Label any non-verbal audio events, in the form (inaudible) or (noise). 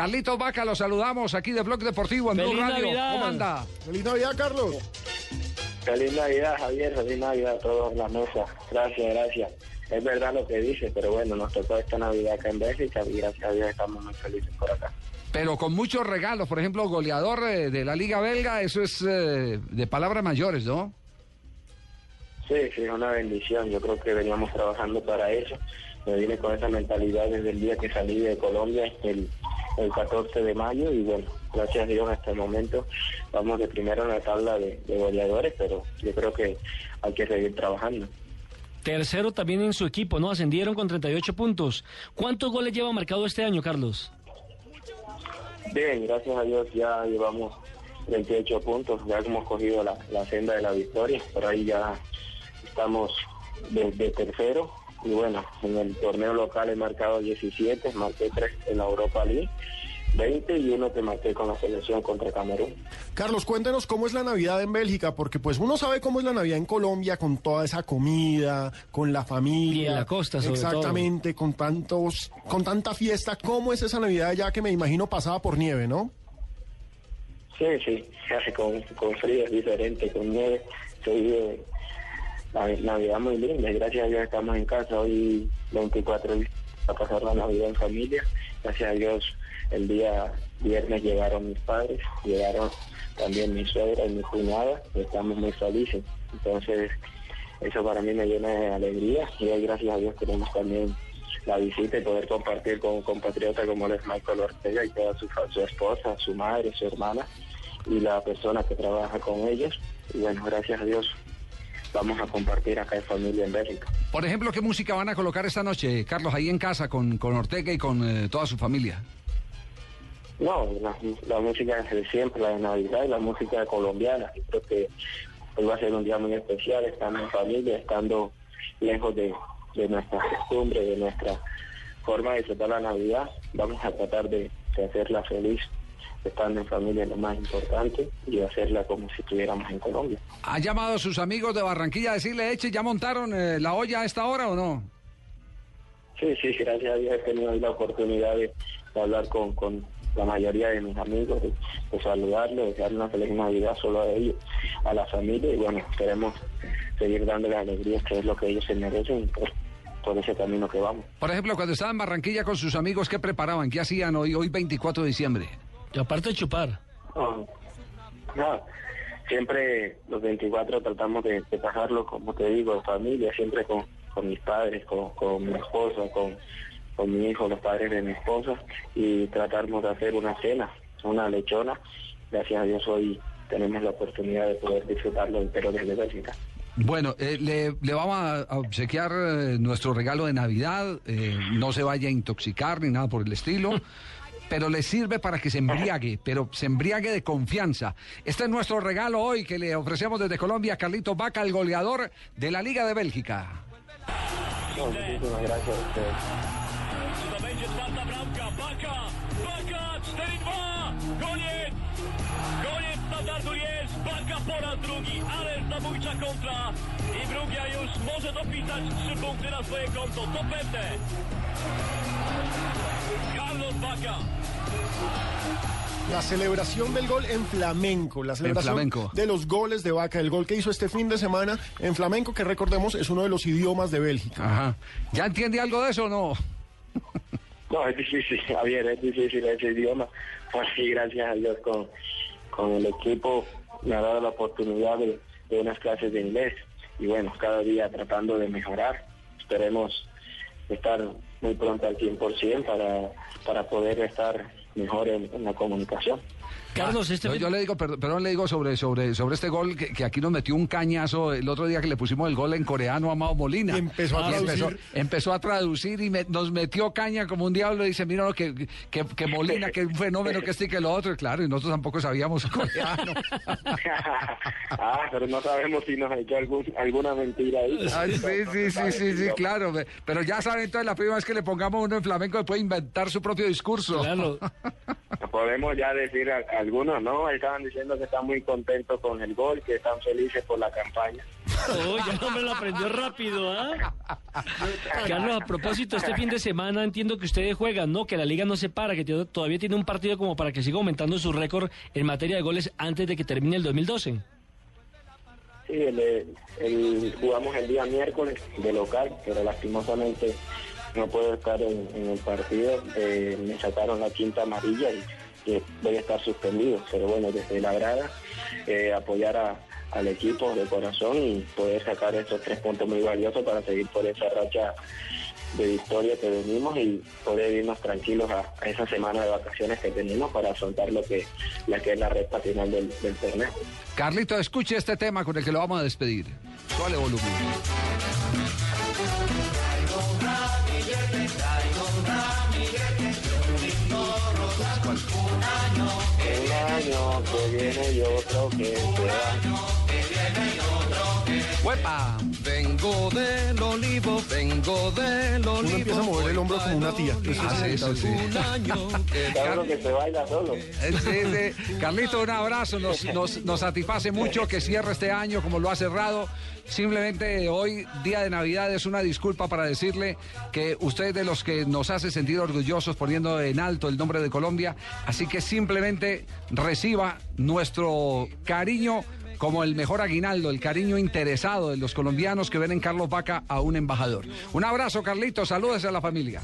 Carlitos Vaca, lo saludamos aquí de Blog Deportivo en Blue ¡Feliz Radio. Navidad! ¿Cómo anda? Feliz Navidad, Carlos. Feliz Navidad, Javier, feliz Navidad a todos en la mesa. Gracias, gracias. Es verdad lo que dice, pero bueno, nos tocó esta Navidad acá en Bélgica y gracias a Dios estamos muy felices por acá. Pero con muchos regalos, por ejemplo, goleador eh, de la Liga Belga, eso es eh, de palabras mayores, ¿no? Sí, sí, es una bendición. Yo creo que veníamos trabajando para eso. Me vine con esa mentalidad desde el día que salí de Colombia, el, el 14 de mayo, y bueno, gracias a Dios hasta el momento vamos de primero en la tabla de, de goleadores, pero yo creo que hay que seguir trabajando. Tercero también en su equipo, ¿no? Ascendieron con 38 puntos. ¿Cuántos goles lleva marcado este año, Carlos? Bien, gracias a Dios ya llevamos 28 puntos, ya hemos cogido la, la senda de la victoria, por ahí ya estamos de, de tercero y bueno, en el torneo local he marcado 17, marqué 3 en la Europa League, 20 y uno que marqué con la selección contra Camerún. Carlos, cuéntenos cómo es la Navidad en Bélgica, porque pues uno sabe cómo es la Navidad en Colombia con toda esa comida, con la familia. Y en la costa, sobre Exactamente, con tantos, con tanta fiesta. ¿Cómo es esa Navidad allá que me imagino pasaba por nieve, no? Sí, sí, se (laughs) hace con, con frío, es diferente, con nieve, se vive Navidad muy linda gracias a Dios estamos en casa hoy 24 días a pasar la Navidad en familia. Gracias a Dios el día viernes llegaron mis padres, llegaron también mi suegra y mi cuñada y estamos muy felices. Entonces eso para mí me llena de alegría y hoy gracias a Dios tenemos también la visita y poder compartir con un compatriota como él es Michael Ortega y toda su, su esposa, su madre, su hermana y la persona que trabaja con ellos. Y bueno, gracias a Dios vamos a compartir acá en familia en Bélgica. Por ejemplo, ¿qué música van a colocar esta noche, Carlos, ahí en casa con, con Ortega y con eh, toda su familia? No, la, la música de siempre, la de Navidad y la música colombiana. Yo creo que hoy va a ser un día muy especial, estando en familia, estando lejos de, de nuestras costumbres, de nuestra forma de disfrutar la Navidad. Vamos a tratar de, de hacerla feliz, estando en familia es lo más importante, y hacerla como si estuviéramos en Colombia. ¿Ha llamado a sus amigos de Barranquilla a decirle, eche, ya montaron eh, la olla a esta hora o no? Sí, sí, gracias a Dios he tenido la oportunidad de, de hablar con, con la mayoría de mis amigos, de, de saludarlos, de desear una feliz Navidad solo a ellos, a la familia y bueno, queremos seguir dándole alegrías que es lo que ellos se merecen por, por ese camino que vamos. Por ejemplo, cuando estaban en Barranquilla con sus amigos, ¿qué preparaban? ¿Qué hacían hoy, hoy 24 de diciembre? Y aparte de chupar. No, no, siempre los 24 tratamos de, de pasarlo, como te digo, en familia, siempre con, con mis padres, con, con mi esposa, con, con mi hijo, los padres de mi esposa, y tratamos de hacer una cena, una lechona. Gracias a Dios hoy tenemos la oportunidad de poder disfrutarlo entero desde Bélgica. Bueno, eh, le, le vamos a, a obsequiar eh, nuestro regalo de Navidad. eh, no se vaya a intoxicar ni nada por el estilo. (laughs) Pero le sirve para que se embriague, pero se embriague de confianza. Este es nuestro regalo hoy que le ofrecemos desde Colombia a Carlito Vaca, el goleador de la Liga de Bélgica. Muchísimas gracias a ustedes. To będzie czwarta bramka. Baka! Baka! 4-2! Koniec! Koniec standardu jest! Baka po raz drugi, ale zabójcza kontra. I Brugia już może dopisać trzy punkty na swoje konto. To pewne. Carlos Baka. La celebración del gol en flamenco, la celebración flamenco. de los goles de Vaca, el gol que hizo este fin de semana en flamenco, que recordemos es uno de los idiomas de Bélgica. Ajá. ¿Ya entiende algo de eso o no? No, es difícil, (laughs) Javier, es difícil ese idioma. Pues sí, gracias a Dios con, con el equipo me ha dado la oportunidad de, de unas clases de inglés. Y bueno, cada día tratando de mejorar. Esperemos estar muy pronto al 100% para, para poder estar mejor en, en la comunicación. Carlos, este Yo, le digo, perdón, perdón, le digo sobre, sobre, sobre este gol que, que aquí nos metió un cañazo el otro día que le pusimos el gol en coreano a Mao Molina. Y empezó a Y empezó, traducir. empezó a traducir y me- nos metió caña como un diablo. Y dice, mira lo que, que, que Molina, que un fenómeno que este y que lo otro. Y claro, y nosotros tampoco sabíamos coreano. (laughs) ah, pero no sabemos si nos ha hecho algún, alguna mentira ahí. Sí, sí, sí, sí, sí, claro. Pero ya saben, entonces la primera vez que le pongamos uno en flamenco puede inventar su propio discurso. Claro. (laughs) Podemos ya decir a, algunos, ¿no? Estaban diciendo que están muy contentos con el gol, que están felices por la campaña. Oh, ya no me lo aprendió rápido, ¿ah? (laughs) Carlos, a propósito, este fin de semana entiendo que ustedes juegan, ¿no? Que la liga no se para, que todavía tiene un partido como para que siga aumentando su récord en materia de goles antes de que termine el 2012. Sí, el, el- jugamos el día miércoles de local, pero lastimosamente no puedo estar en, en el partido. Eh, me sacaron la quinta amarilla y, y voy a estar suspendido. Pero bueno, desde la grada, eh, apoyar a- al equipo de corazón y poder sacar esos tres puntos muy valiosos para seguir por esa racha de victoria que venimos y poder irnos tranquilos a, a esa semana de vacaciones que tenemos para afrontar lo que, la que es la recta final del, del torneo. Carlito, escuche este tema con el que lo vamos a despedir. Suele volumen. Un año que viene y otro que se va. ¡Huepa! Vengo del olivo, vengo del olivo. Uno empieza a mover el hombro como una tía. Ah, es sí, sí, sí. Un año que (laughs) Claro que se baila solo. Eh, sí, sí. Carlito, un abrazo. Nos, nos, nos satisface mucho que cierre este año como lo ha cerrado. Simplemente hoy, día de Navidad, es una disculpa para decirle que usted es de los que nos hace sentir orgullosos poniendo en alto el nombre de Colombia. Así que simplemente reciba nuestro cariño como el mejor aguinaldo, el cariño interesado de los colombianos que ven en Carlos Vaca a un embajador. Un abrazo, Carlito. Saludos a la familia.